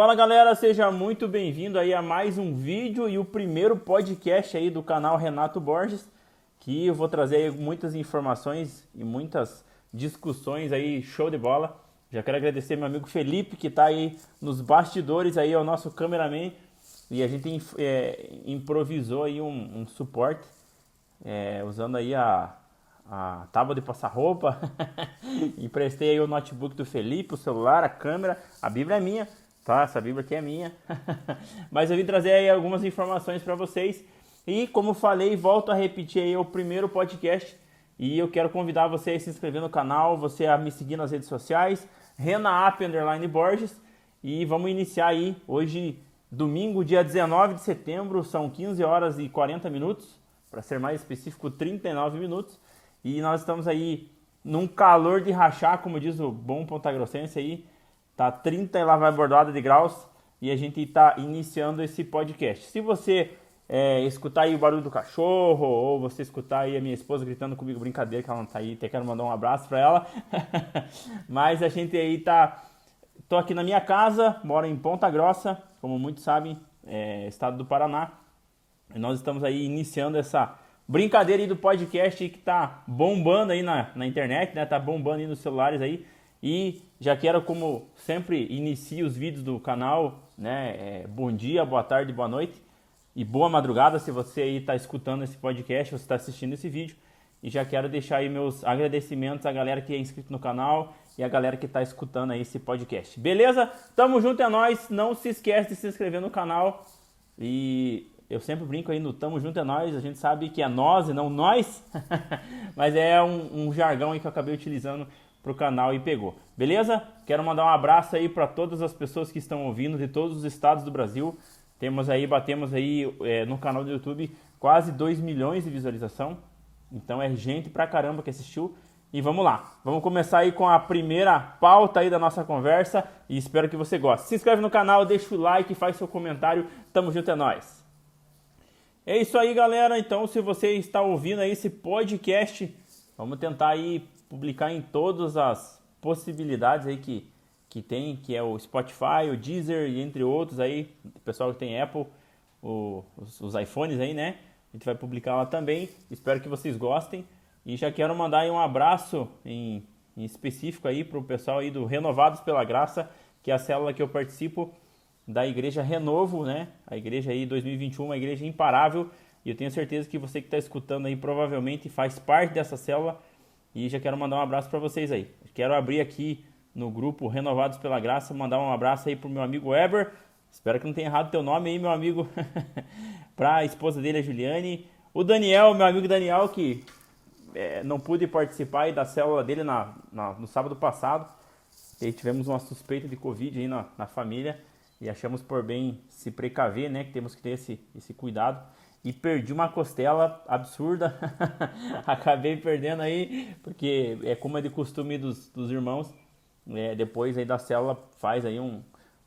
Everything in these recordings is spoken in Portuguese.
Fala galera, seja muito bem-vindo aí a mais um vídeo e o primeiro podcast aí do canal Renato Borges, que eu vou trazer muitas informações e muitas discussões aí, show de bola. Já quero agradecer meu amigo Felipe que está aí nos bastidores aí, é o nosso cameraman e a gente é, improvisou aí um, um suporte é, usando aí a, a tábua de passar roupa, emprestei aí o notebook do Felipe, o celular, a câmera, a Bíblia é minha, tá? Essa Bíblia aqui é minha, mas eu vim trazer aí algumas informações para vocês. E como falei, volto a repetir aí o primeiro podcast. E eu quero convidar você a se inscrever no canal, você a me seguir nas redes sociais, Renaap Underline Borges. E vamos iniciar aí hoje domingo, dia 19 de setembro, são 15 horas e 40 minutos, para ser mais específico, 39 minutos. E nós estamos aí num calor de rachar, como diz o bom pontagrossense aí, tá 30 e lá vai bordada de graus e a gente está iniciando esse podcast. Se você é, escutar aí o barulho do cachorro ou você escutar aí a minha esposa gritando comigo, brincadeira que ela não tá aí, até quero mandar um abraço para ela. Mas a gente aí tá tô aqui na minha casa, moro em Ponta Grossa, como muitos sabem, é, estado do Paraná. E nós estamos aí iniciando essa brincadeira aí do podcast que tá bombando aí na, na internet, né? Tá bombando aí nos celulares aí. E já quero, como sempre, inicio os vídeos do canal, né? É, bom dia, boa tarde, boa noite e boa madrugada se você aí está escutando esse podcast, você está assistindo esse vídeo. E já quero deixar aí meus agradecimentos à galera que é inscrito no canal e a galera que está escutando aí esse podcast. Beleza? Tamo junto, é nós. Não se esquece de se inscrever no canal. E eu sempre brinco aí no Tamo Junto é Nós, a gente sabe que é nós e não nós, mas é um, um, jargão aí que eu acabei utilizando pro canal e pegou. Beleza? Quero mandar um abraço aí para todas as pessoas que estão ouvindo de todos os estados do Brasil. Temos aí, batemos aí é, no canal do YouTube quase 2 milhões de visualização. Então é gente pra caramba que assistiu. E vamos lá, vamos começar aí com a primeira pauta aí da nossa conversa e espero que você goste. Se inscreve no canal, deixa o like, faz seu comentário, tamo junto, é nóis. É isso aí, galera. Então, se você está ouvindo aí esse podcast, vamos tentar aí publicar em todas as possibilidades aí que, que tem, que é o Spotify, o Deezer e entre outros aí, o pessoal que tem Apple, o, os, os iPhones aí, né? A gente vai publicar lá também. Espero que vocês gostem. E já quero mandar um abraço em, em específico aí para o pessoal aí do Renovados pela Graça, que é a célula que eu participo da Igreja Renovo, né? A igreja aí 2021, uma igreja imparável. E eu tenho certeza que você que está escutando aí provavelmente faz parte dessa célula. E já quero mandar um abraço para vocês aí. Quero abrir aqui no grupo Renovados pela Graça, mandar um abraço aí pro meu amigo Weber. Espero que não tenha errado teu nome aí, meu amigo. para a esposa dele, a Juliane. O Daniel, meu amigo Daniel, que é, não pude participar da célula dele na, na, no sábado passado. E tivemos uma suspeita de Covid aí na, na família e achamos por bem se precaver, né? Que temos que ter esse, esse cuidado. E perdi uma costela absurda. Acabei perdendo aí, porque é como é de costume dos, dos irmãos. É, depois aí da célula faz aí um,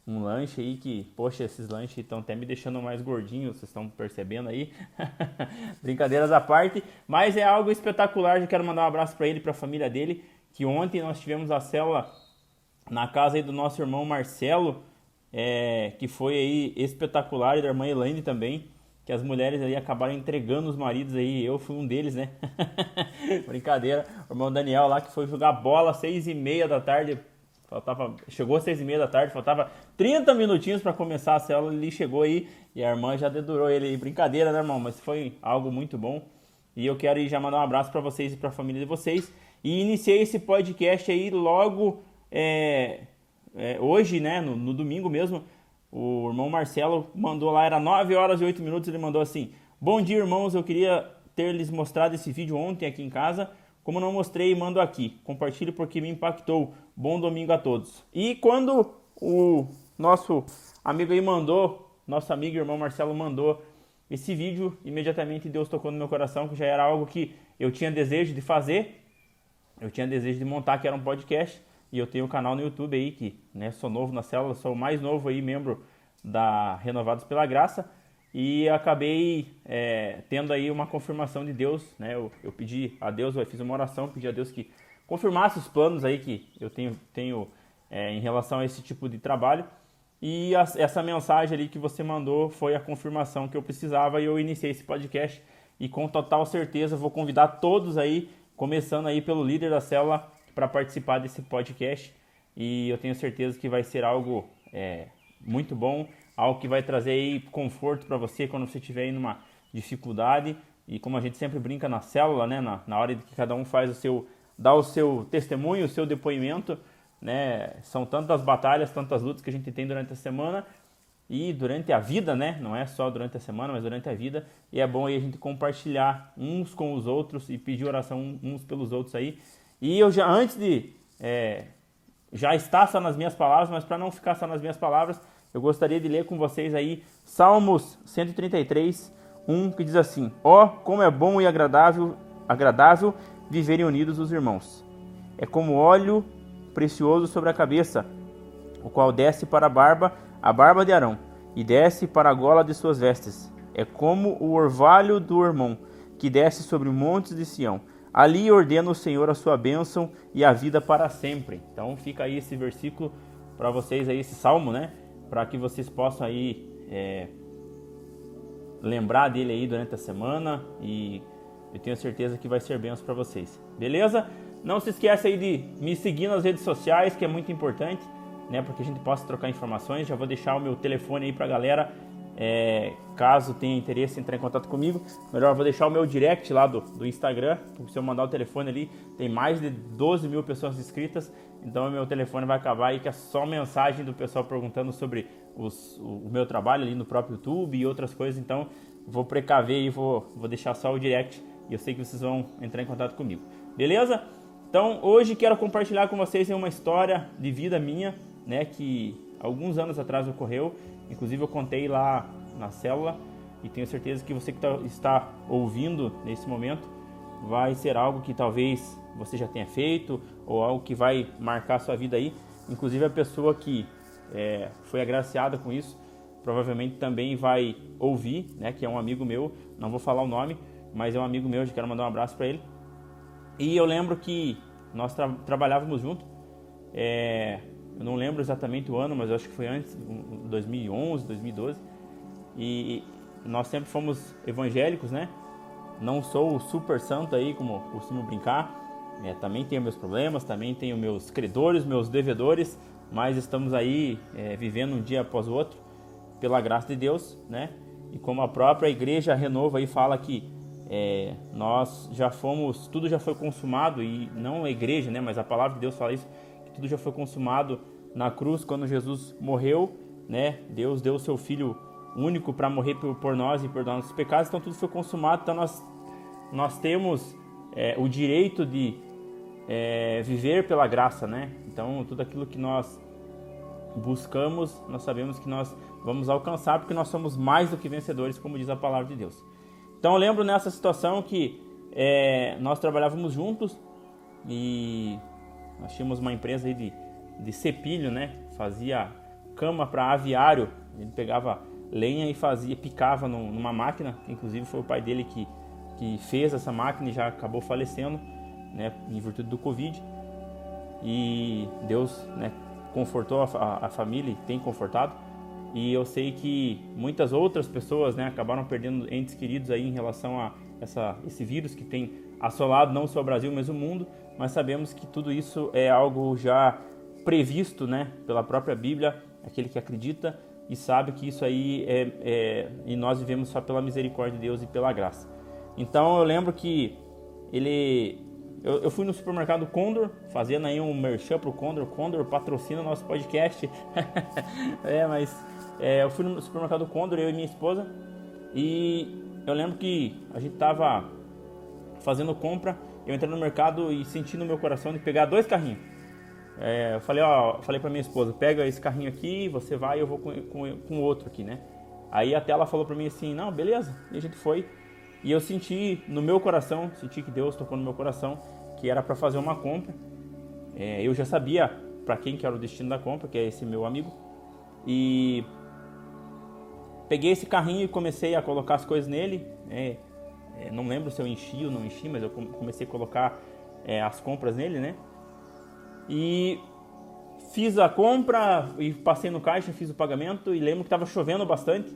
um lanche aí que, poxa, esses lanches estão até me deixando mais gordinho, vocês estão percebendo aí. Brincadeiras à parte, mas é algo espetacular. Já quero mandar um abraço para ele, para a família dele, que ontem nós tivemos a célula na casa aí do nosso irmão Marcelo, é, que foi aí espetacular, e da irmã Elaine também, que as mulheres aí acabaram entregando os maridos aí, eu fui um deles, né? Brincadeira. O irmão Daniel lá que foi jogar bola às seis e meia da tarde, Faltava, chegou às seis e meia da tarde, faltava 30 minutinhos para começar a célula, ele chegou aí e a irmã já dedurou ele. Brincadeira, né, irmão? Mas foi algo muito bom. E eu quero já mandar um abraço para vocês e para a família de vocês. E iniciei esse podcast aí logo é, é, hoje, né, no, no, domingo mesmo. O irmão Marcelo mandou lá, era 9 horas e 8 minutos, ele mandou assim: Bom dia, irmãos, eu queria ter lhes mostrado esse vídeo ontem aqui em casa como não mostrei, mando aqui. Compartilhe porque me impactou. Bom domingo a todos. E quando o nosso amigo aí mandou, nosso amigo irmão Marcelo mandou esse vídeo, imediatamente Deus tocou no meu coração que já era algo que eu tinha desejo de fazer. Eu tinha desejo de montar, que era um podcast. E eu tenho um canal no YouTube aí que, né, sou novo na célula, sou o mais novo aí, membro da Renovados pela Graça e acabei é, tendo aí uma confirmação de Deus, né? Eu, eu, pedi a Deus, eu fiz uma oração, pedi a Deus que confirmasse os planos aí que eu tenho, tenho é, em relação a esse tipo de trabalho E a, essa mensagem ali que você mandou foi a confirmação que eu precisava e eu iniciei esse podcast. E com total certeza vou convidar todos aí, começando aí pelo líder da célula, para participar desse podcast. E eu tenho certeza que vai ser algo é, muito bom, algo que vai trazer aí conforto para você quando você estiver em uma dificuldade. E como a gente sempre brinca na célula, né, na, na hora que cada um faz o seu, dá o seu testemunho, o seu depoimento, né? São tantas batalhas, tantas lutas que a gente tem durante a semana e durante a vida, né? Não é só durante a semana, mas durante a vida. E é bom aí a gente compartilhar uns com os outros e pedir oração uns pelos outros aí. E eu já, antes de é, já está só nas minhas palavras, mas para não ficar só nas minhas palavras, eu gostaria de ler com vocês aí Salmos 133, 1, que diz assim: Ó, oh, como é bom e agradável, agradável viverem unidos os irmãos. É como óleo precioso sobre a cabeça, o qual desce para a barba, a barba de Arão, e desce para a gola de suas vestes. É como o orvalho do irmão, que desce sobre montes de Sião. Ali ordena o Senhor a sua bênção e a vida para sempre. Então fica aí esse versículo para vocês aí, esse salmo, né? Para que vocês possam aí é, lembrar dele aí durante a semana e eu tenho certeza que vai ser bênção para vocês. Beleza? Não se esqueça aí de me seguir nas redes sociais, que é muito importante, né? Porque a gente possa trocar informações. Já vou deixar o meu telefone aí pra galera. É, caso tenha interesse entrar em contato comigo, melhor vou deixar o meu direct lá do, do Instagram. Se eu mandar o telefone ali, tem mais de 12 mil pessoas inscritas. Então meu telefone vai acabar aí, que é só mensagem do pessoal perguntando sobre os, o, o meu trabalho ali no próprio YouTube e outras coisas. Então vou precaver e vou, vou deixar só o direct. E eu sei que vocês vão entrar em contato comigo. Beleza? Então, hoje quero compartilhar com vocês uma história de vida minha, né, que alguns anos atrás ocorreu. Inclusive, eu contei lá na célula e tenho certeza que você que tá, está ouvindo nesse momento vai ser algo que talvez você já tenha feito ou algo que vai marcar sua vida aí. Inclusive, a pessoa que é, foi agraciada com isso provavelmente também vai ouvir, né, que é um amigo meu, não vou falar o nome, mas é um amigo meu, eu quero mandar um abraço para ele. E eu lembro que nós tra trabalhávamos junto. É, eu não lembro exatamente o ano, mas acho que foi antes, 2011, 2012. E nós sempre fomos evangélicos, né? Não sou super santo aí, como costumo brincar. É, também tenho meus problemas, também tenho meus credores, meus devedores, mas estamos aí é, vivendo um dia após o outro, pela graça de Deus, né? E como a própria igreja Renova aí fala que é, nós já fomos, tudo já foi consumado, e não a igreja, né, mas a palavra de Deus fala isso, que tudo já foi consumado na cruz quando Jesus morreu, né? Deus deu o seu Filho único para morrer por, nós e por nossos pecados, então tudo foi consumado, então nós, nós temos é, o direito de é, viver pela graça, né? Então tudo aquilo que nós buscamos, nós sabemos que nós vamos alcançar porque nós somos mais do que vencedores, como diz a palavra de Deus. Então eu lembro nessa situação que é, nós trabalhávamos juntos e nós tínhamos uma empresa de, de cepilho, né? Fazia cama para aviário. Ele pegava lenha e fazia, picava numa máquina. Inclusive foi o pai dele que, que fez essa máquina e já acabou falecendo, né? Em virtude do Covid. E Deus, né? Confortou a, a, família, tem confortado. E eu sei que muitas outras pessoas né, acabaram perdendo entes queridos aí em relação a essa, esse vírus que tem assolado não só o Brasil, mas o mundo. Mas sabemos que tudo isso é algo já previsto né, pela própria Bíblia, aquele que acredita e sabe que isso aí é, é, e nós vivemos só pela misericórdia de Deus e pela graça. Então eu lembro que ele eu, eu, fui no supermercado Condor, fazendo aí um merchan pro Condor. Condor patrocina nosso podcast. é, mas é, eu fui no supermercado Condor, eu e minha esposa, e eu lembro que a gente tava fazendo compra, eu entrei no mercado e senti no meu coração de pegar dois carrinhos. É, eu falei, ó, falei pra minha esposa, pega esse carrinho aqui, você vai, eu vou com, com, com outro aqui, né? Aí até ela falou pra mim assim, não, beleza, e a gente foi. E eu senti no meu coração, senti que Deus tocou no meu coração, que era para fazer uma compra. É, eu já sabia para quem que era o destino da compra, que é esse meu amigo. E peguei esse carrinho e comecei a colocar as coisas nele. É, é, não lembro se eu enchi ou não enchi, mas eu comecei a colocar é, as compras nele, né? E fiz a compra e passei no caixa, fiz o pagamento e lembro que estava chovendo bastante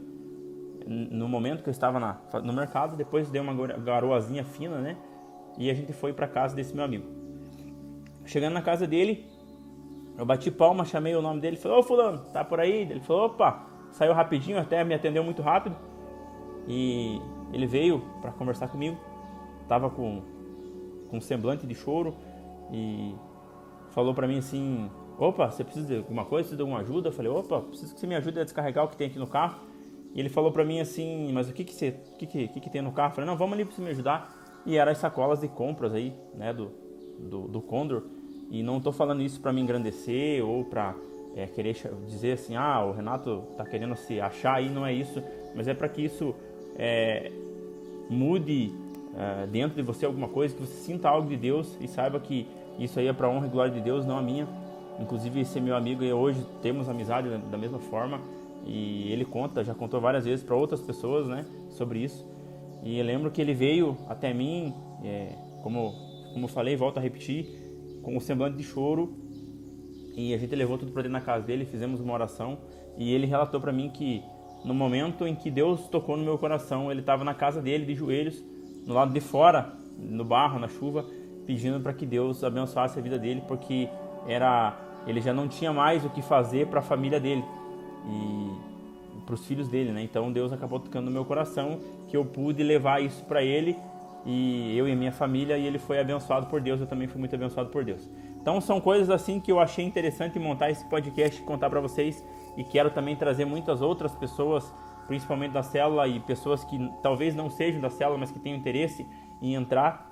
no momento que eu estava na, no mercado. Depois deu uma garoazinha fina, né? E a gente foi para casa desse meu amigo. Chegando na casa dele, eu bati palma, chamei o nome dele, falei: Ô Fulano, tá por aí? Ele falou: opa, saiu rapidinho, até me atendeu muito rápido. E ele veio para conversar comigo, tava com, com um semblante de choro e falou para mim assim: opa, você precisa de alguma coisa, precisa de alguma ajuda? Eu falei: opa, preciso que você me ajude a descarregar o que tem aqui no carro. E ele falou para mim assim: mas o que que, você, o que, que, que, que tem no carro? Eu falei: não, vamos ali para você me ajudar. E eram as sacolas de compras aí, né, do, do, do Condor. E não estou falando isso para me engrandecer ou para é, querer dizer assim, ah, o Renato está querendo se achar aí, não é isso. Mas é para que isso é, mude é, dentro de você alguma coisa, que você sinta algo de Deus e saiba que isso aí é para honra e glória de Deus, não a minha. Inclusive esse meu amigo e hoje temos amizade da mesma forma e ele conta, já contou várias vezes para outras pessoas, né, sobre isso. E eu lembro que ele veio até mim, é, como como falei, volto a repetir, com o semblante de choro. E a gente levou tudo para dentro da casa dele, fizemos uma oração e ele relatou para mim que no momento em que Deus tocou no meu coração, ele estava na casa dele de joelhos, no lado de fora, no barro, na chuva, pedindo para que Deus abençoasse a vida dele, porque era ele já não tinha mais o que fazer para a família dele e para os filhos dele, né? Então Deus acabou tocando no meu coração que eu pude levar isso para ele e eu e a minha família, e ele foi abençoado por Deus, eu também fui muito abençoado por Deus. Então são coisas assim que eu achei interessante montar esse podcast e contar para vocês e quero também trazer muitas outras pessoas, principalmente da célula e pessoas que talvez não sejam da célula, mas que tenham interesse em entrar,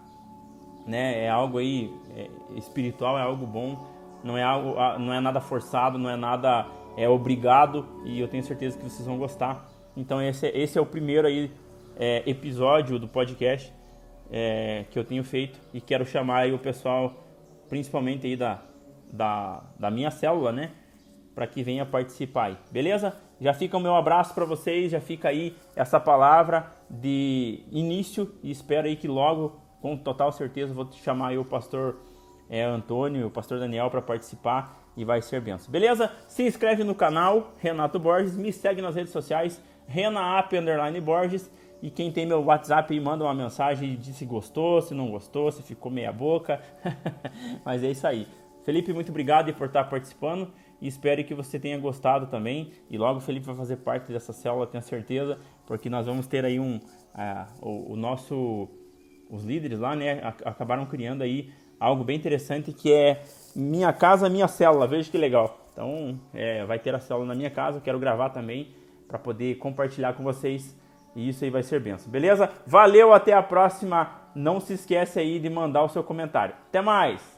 né? É algo aí é, espiritual, é algo bom, não é algo, não é nada forçado, não é nada é obrigado e eu tenho certeza que vocês vão gostar. Então esse, é, esse é o primeiro aí é, episódio do podcast é, que eu tenho feito e quero chamar aí o pessoal, principalmente aí da, da, da minha célula, né? Para que venha participar aí, beleza? Já fica o meu abraço para vocês, já fica aí essa palavra de início e espero aí que logo, com total certeza, vou chamar aí o pastor é, Antônio o pastor Daniel para participar e vai ser benção. Beleza? Se inscreve no canal Renato Borges, me segue nas redes sociais, Renaap Borges e quem tem meu WhatsApp aí manda uma mensagem e diz se gostou, se não gostou, se ficou meia boca. Mas é isso aí. Felipe, muito obrigado por estar participando e espero que você tenha gostado também. E logo o Felipe vai fazer parte dessa célula, tenho certeza, porque nós vamos ter aí um. Uh, o, o, nosso. Os líderes lá, né, acabaram criando aí algo bem interessante que é Minha Casa, Minha Célula. Veja que legal. Então, é, vai ter a célula na minha casa, quero gravar também para poder compartilhar com vocês e isso aí vai ser benção, beleza? Valeu, até a próxima. Não se esquece aí de mandar o seu comentário. Até mais!